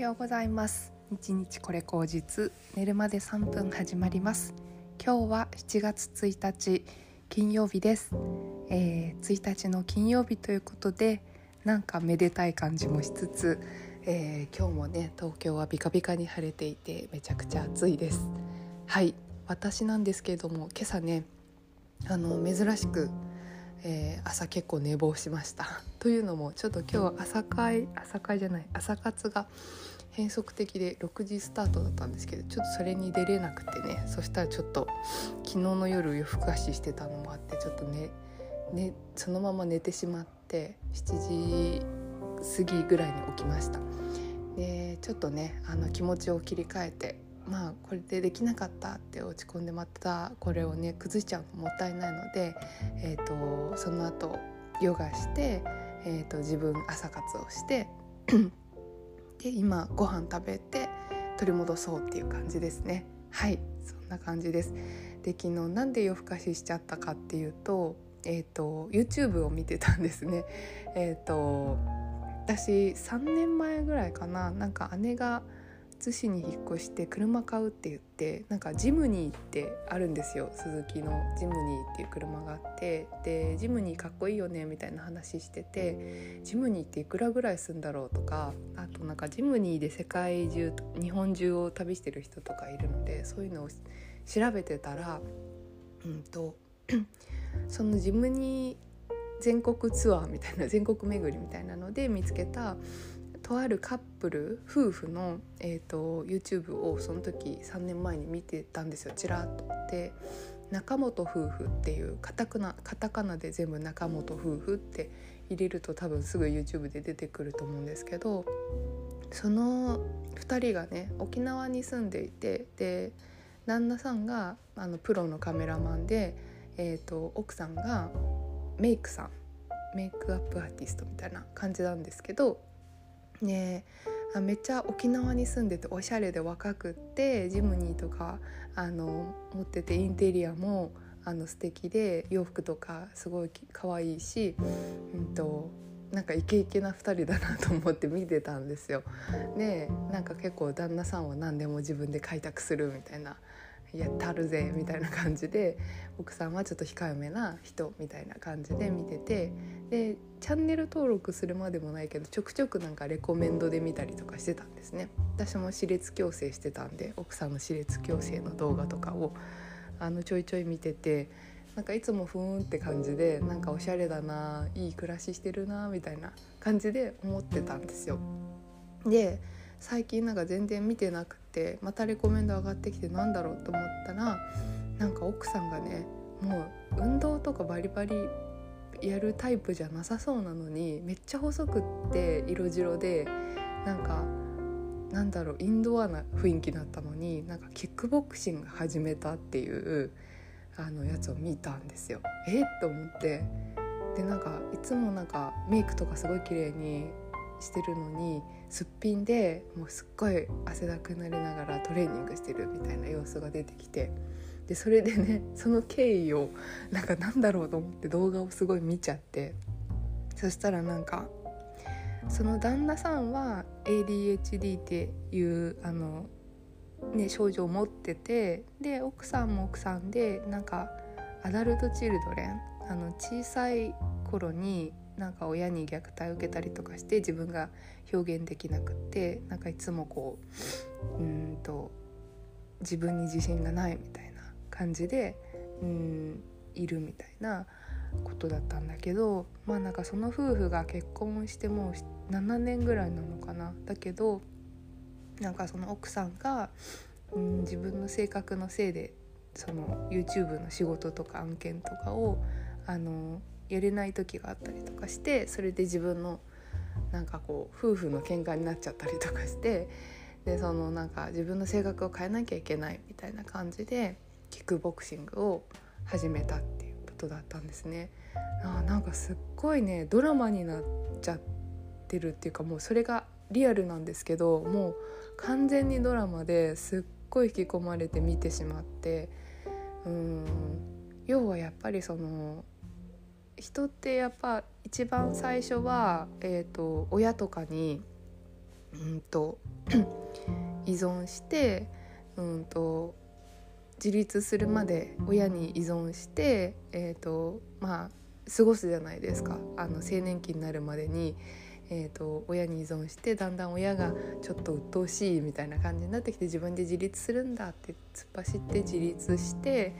ようございます。日日これ口実寝るまで3分始まります。今日は7月1日金曜日です、えー、1日の金曜日ということでなんかめでたい感じもしつつ、えー、今日もね東京はビカビカに晴れていてめちゃくちゃ暑いです。はい私なんですけれども今朝ねあの珍しくえー、朝結構寝坊しました。というのもちょっと今日朝会朝会じゃない朝活が変則的で6時スタートだったんですけどちょっとそれに出れなくてねそしたらちょっと昨日の夜夜更かししてたのもあってちょっとねねそのまま寝てしまって7時過ぎぐらいに起きました。でちょっとねあの気持ちを切り替えてまあこれでできなかったって落ち込んでまたこれをね崩しちゃうのもったいないので、えーと、その後ヨガして、えーと、自分朝活をして で今ご飯食べて取り戻そうっていう感じですね。はいそんな感じです。で昨日なんで夜更かししちゃったかっていうとえっ、ー、と YouTube を見てたんですね。えっ、ー、と私3年前ぐらいかななんか姉が津市に引っ越して車買うって言ってなんかジムニーってあるんですよ。鈴木のジムニーっていう車があってでジムニーかっこいいよねみたいな話しててジムニーっていくらぐらいするんだろうとかあとなんかジムニーで世界中日本中を旅してる人とかいるのでそういうのを調べてたらうんと そのジムニー全国ツアーみたいな全国巡りみたいなので見つけたとあるカップル夫婦の、えーと、YouTube をその時3年前に見てたんですよちらっと。で中本夫婦っていうカタカナカタカナで全部中本夫婦って入れると多分すぐ YouTube で出てくると思うんですけどその2人がね沖縄に住んでいてで旦那さんがあのプロのカメラマンで、えーと奥さんがメイクさんメイクアップアーティストみたいな感じなんですけどねあめっちゃ沖縄に住んでておしゃれで若くってジムニーとかあの持っててインテリアもあの素敵で洋服とかすごい可愛いし、うんと、なんかイケイケな2人だなと思って見てたんですよ。でなんか結構旦那さんは何でも自分で開拓するみたいなやったるぜみたいな感じで奥さんはちょっと控えめな人みたいな感じで見ててでチャンネル登録するまでもないけどちょくちょくなんかレコメンドで見たりとかしてたんですね私も歯列矯正してたんで奥さんの歯列矯正の動画とかをあのちょいちょい見ててなんかいつもふーんって感じでなんかおしゃれだないい暮らししてるなみたいな感じで思ってたんですよ。で最近なんか全然見てなくてまたレコメンド上がってきてなんだろうと思ったらなんか奥さんがねもう運動とかバリバリやるタイプじゃなさそうなのにめっちゃ細くって色白でなんかなんだろうインドアな雰囲気だったのになんかキックボクシング始めたっていうあのやつを見たんですよ。えっ？と思ってでなんかいつもなんかメイクとかすごい綺麗にしてるのにすっぴんでもうすっごい汗だくになりながらトレーニングしてるみたいな様子が出てきてでそれでね その経緯をなんかなんだろうと思って動画をすごい見ちゃってそしたらなんかその旦那さんは ADHD っていうあの、ね、症状を持っててで奥さんも奥さんでなんかアダルトチルドレンあの小さい頃になんか親に虐待を受けたりとかして自分が表現できなくってなんかいつもこううんと自分に自信がないみたいな感じでうんいるみたいなことだったんだけどまあなんかその夫婦が結婚してもう7年ぐらいなのかな。だけどなんかその奥さんがうん自分の性格のせいでその YouTube の仕事とか案件とかをあのやれない時があったりとかしてそれで自分のなんかこう夫婦の喧嘩になっちゃったりとかしてでそのなんか自分の性格を変えなきゃいけないみたいな感じでキックボクシングを始めたっていうことだったんですね。あなんかすっごいねドラマになっちゃってるっていうかもうそれがリアルなんですけどもう完全にドラマですっごい引き込まれて見てしまってうん要はやっぱりその人ってやっぱ一番最初は、えーと、親とかにうんと 依存してうんと自立するまで親に依存して、えーとまあ、過ごすじゃないですか。あの青年期になるまでに、えーと、親に依存してだんだん親がちょっと鬱陶しいみたいな感じになってきて自分で自立するんだって突っ走って自立して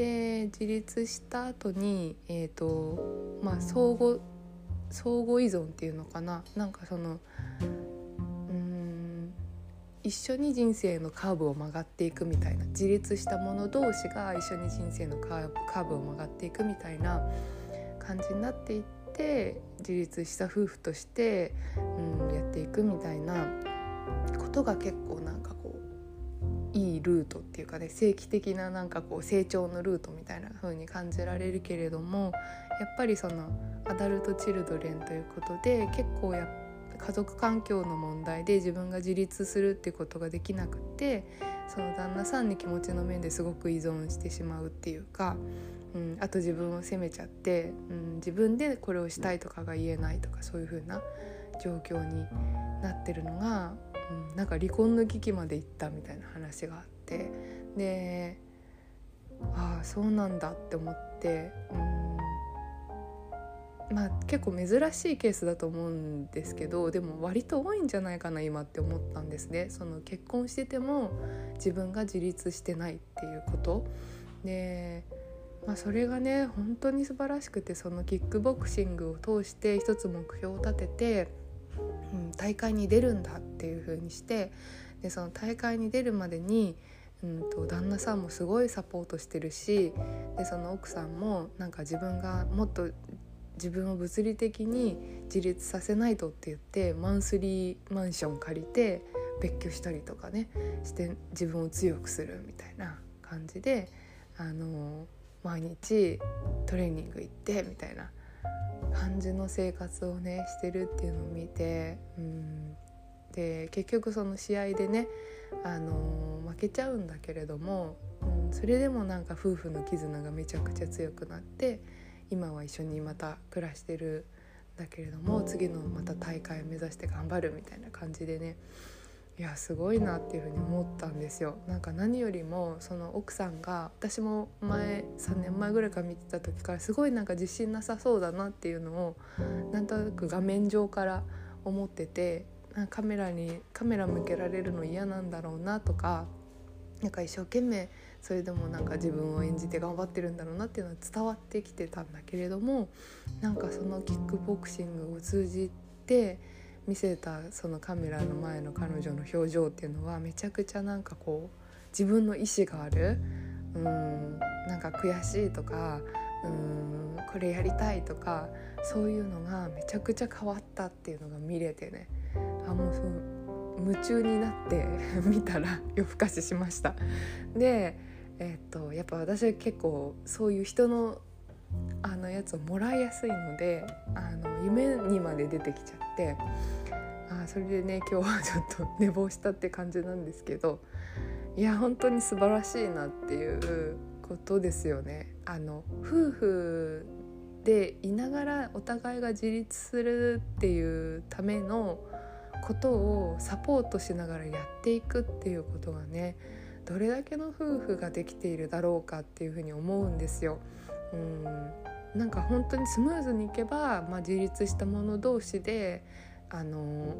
で自立した後にえっ、ー、とまあ相互相互依存っていうのかな。なんかそのうん一緒に人生のカーブを曲がっていくみたいな。自立した者同士が一緒に人生のカーブを曲がっていくみたいな感じになっていって自立した夫婦として、うん、やっていくみたいなことが結構いいルートっていうかね正規的ななんかこう成長のルートみたいな風に感じられるけれどもやっぱりそのアダルト・チルドレンということで結構や家族環境の問題で自分が自立するっていうことができなくてその旦那さんに気持ちの面ですごく依存してしまうっていうかうん、あと自分を責めちゃって、うん、自分でこれをしたいとかが言えないとかそういう風な状況になってるのが、なんか離婚の危機まで行ったみたいな話があってでああそうなんだって思って、うん、まあ結構珍しいケースだと思うんですけどでも割と多いんじゃないかな今って思ったんですね。その結婚してても自分が自立してないっていうことでまあ、それがね本当に素晴らしくてそのキックボクシングを通して一つ目標を立てて、うん、大会に出るんだっていう風にしてでその大会に出るまでに、うんと、旦那さんもすごいサポートしてるしでその奥さんもなんか自分がもっと自分を物理的に自立させないとって言ってマンスリーマンション借りて別居したりとかねして自分を強くするみたいな感じであの毎日トレーニング行ってみたいな感じの生活をねしてるっていうのを見てうん。で結局その試合でね、あの負けちゃうんだけれども、うん、それでもなんか夫婦の絆がめちゃくちゃ強くなって今は一緒にまた暮らしてるんだけれども次のまた大会を目指して頑張るみたいな感じでねいやすごいなっていうふうに思ったんですよ。なんか何よりもその奥さんが私も前3年前ぐらいから見てた時からすごいなんか自信なさそうだなっていうのをなんとなく画面上から思っててカメラにカメラ向けられるの嫌なんだろうなとかなんか一生懸命それでもなんか自分を演じて頑張ってるんだろうなっていうのは伝わってきてたんだけれどもなんかそのキックボクシングを通じて見せたそのカメラの前の彼女の表情っていうのはめちゃくちゃなんかこう自分の意志があるうんなんか悔しいとかうんこれやりたいとかそういうのがめちゃくちゃ変わったっていうのが見れてねあもうそう夢中になって 見たら 夜更かししました。でえっとやっぱ私は結構そういう人のあのやつをもらいやすいのであの夢にまで出てきちゃってあそれでね今日はちょっと寝坊したって感じなんですけどいや本当に素晴らしいなっていうことですよね。あの夫婦でいながらお互いが自立するっていうためのことをサポートしながらやっていくっていうことがねどれだけの夫婦ができているだろうかっていうふうに思うんですよ。うん。なんか本当にスムーズにいけば、まあ、自立した者同士であの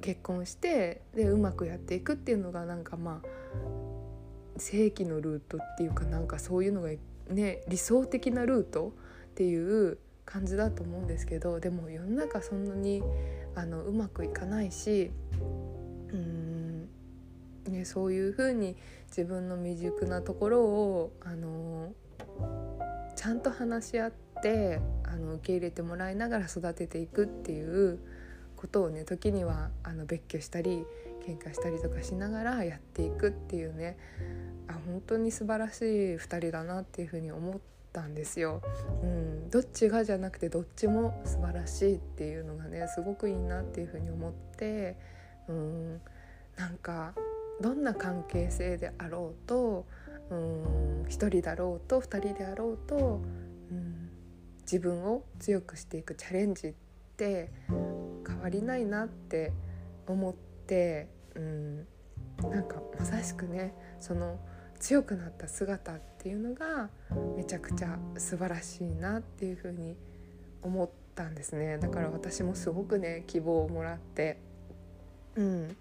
結婚してでうまくやっていくっていうのがなんかまあ正規のルートっていうかなんかそういうのがね理想的なルートっていう感じだと思うんですけどでも世の中そんなにあのうまくいかないしうん、ね、そういうふうに自分の未熟なところをあのちゃんと話し合ってあの受け入れてもらいながら育てていくっていうことをね時にはあの別居したり喧嘩したりとかしながらやっていくっていうねあ本当に素晴らしい2人だなっていうふうに思ったんですよ。うん、どっちがじゃなくてどっちも素晴らしいっていうのがねすごくいいなっていうふうに思って、うん、なんかどんな関係性であろうとうん1人だろうと2人であろうと、うん、自分を強くしていくチャレンジって変わりないなって思ってうんなんかまさしくねその強くなった姿っていうのがめちゃくちゃ素晴らしいなっていうふうに思ったんですね。だから私もすごくね希望をもらってうん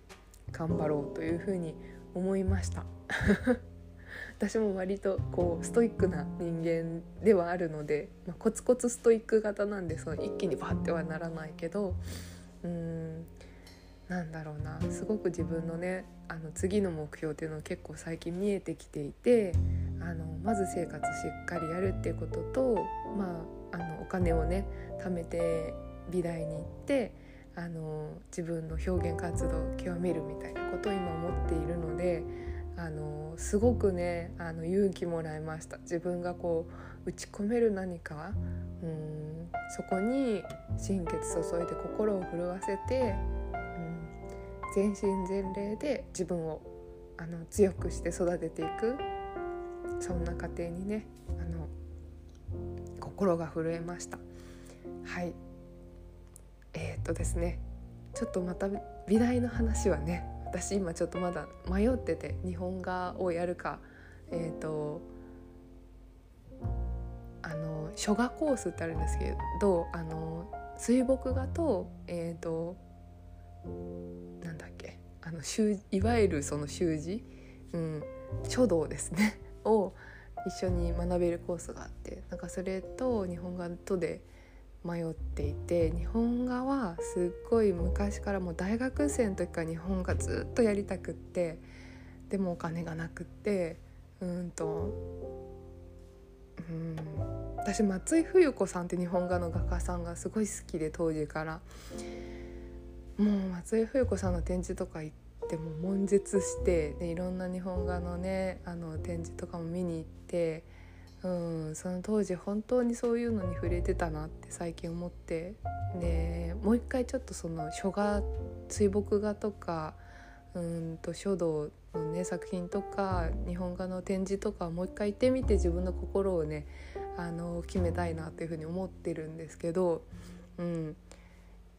頑張ろうというふうに思いました。私も割とこうストイックな人間ではあるので、まあ、コツコツストイック型なんでその一気にバッてはならないけどうーんなんだろうな。すごく自分のねあの次の目標っていうのは結構最近見えてきていてあのまず生活しっかりやるっていうことと、まあ、あのお金をね貯めて美大に行ってあの自分の表現活動を極めるみたいなことを今思っているのであのすごくねあの勇気もらいました。自分がこう打ち込める何かうんそこに心血注いで心を震わせてうん全身全霊で自分をあの強くして育てていく。そんな過程にねあの心が震えました。はい。えー、っとですね。ちょっとまた美大の話はね私今ちょっとまだ迷ってて日本画をやるかえー、っとあの書画コースってあるんですけどあの水墨画とえっ、となんだっけあのいわゆるその習字、うん、書道ですね。を一緒に学べるコースがあってなんかそれと日本画とで迷っていて日本画はすっごい昔からもう大学生の時から日本画ずっとやりたくってでもお金がなくってうんとうん私松井冬子さんって日本画の画家さんがすごい好きで当時から。もう松井冬子さんの展示とか行っても悶絶してでいろんな日本画のねあの展示とかも見に行ってうんその当時本当にそういうのに触れてたなって最近思って。でもう一回ちょっとその書画水墨画とかうんと書道のね作品とか日本画の展示とかもう一回行ってみて自分の心をねあの決めたいなっていうふうに思ってるんですけど、うん、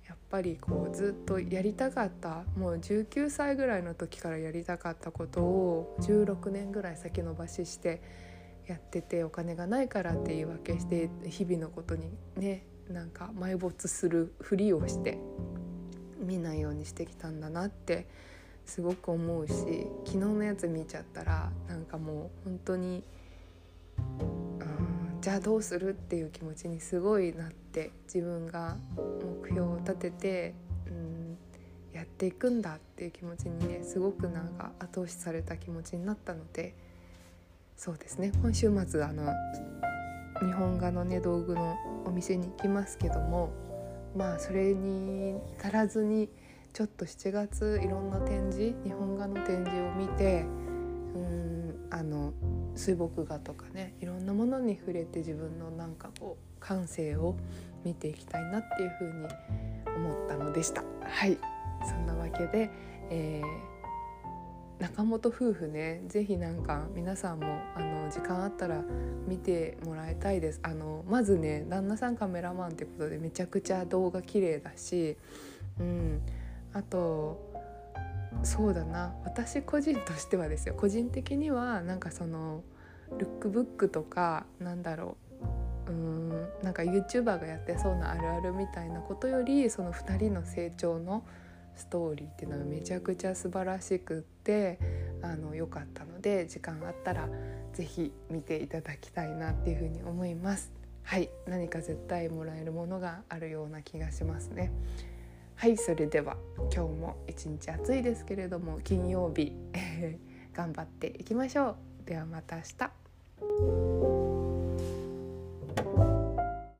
やっぱりこうずっとやりたかったもう19歳ぐらいの時からやりたかったことを16年ぐらい先延ばししてやっててお金がないからって言い訳して日々のことにねなんか埋没するふりをして見ないようにしてきたんだなってすごく思うし昨日のやつ見ちゃったらなんかもう本当にじゃあどうするっていう気持ちにすごいなって自分が目標を立てて、うん、やっていくんだっていう気持ちにねすごくなんか後押しされた気持ちになったのでそうですね。今週末あの日本画のね道具のお店に行きますけどもまあそれに足らずにちょっと7月いろんな展示日本画の展示を見てうんあの水墨画とかねいろんなものに触れて自分のなんかこう感性を見ていきたいなっていうふうに思ったのでした。はい。そんなわけで、えー、中本夫婦ね是非なんか皆さんもあの時間あったら見てもらいたいです。あのまずね旦那さんカメラマンってことでめちゃくちゃ動画綺麗だしうん。あとそうだな私個人としてはですよ。個人的にはなんかそのルックブックとかなんだろううんなんか YouTuber がやってそうなあるあるみたいなことよりその2人の成長のストーリーっていうのがめちゃくちゃ素晴らしくってあの良かったので時間あったら是非見ていただきたいなっていうふうに思います。はい何か絶対もらえるものがあるような気がしますね。はいそれでは今日も一日暑いですけれども金曜日 頑張っていきましょうではまた明日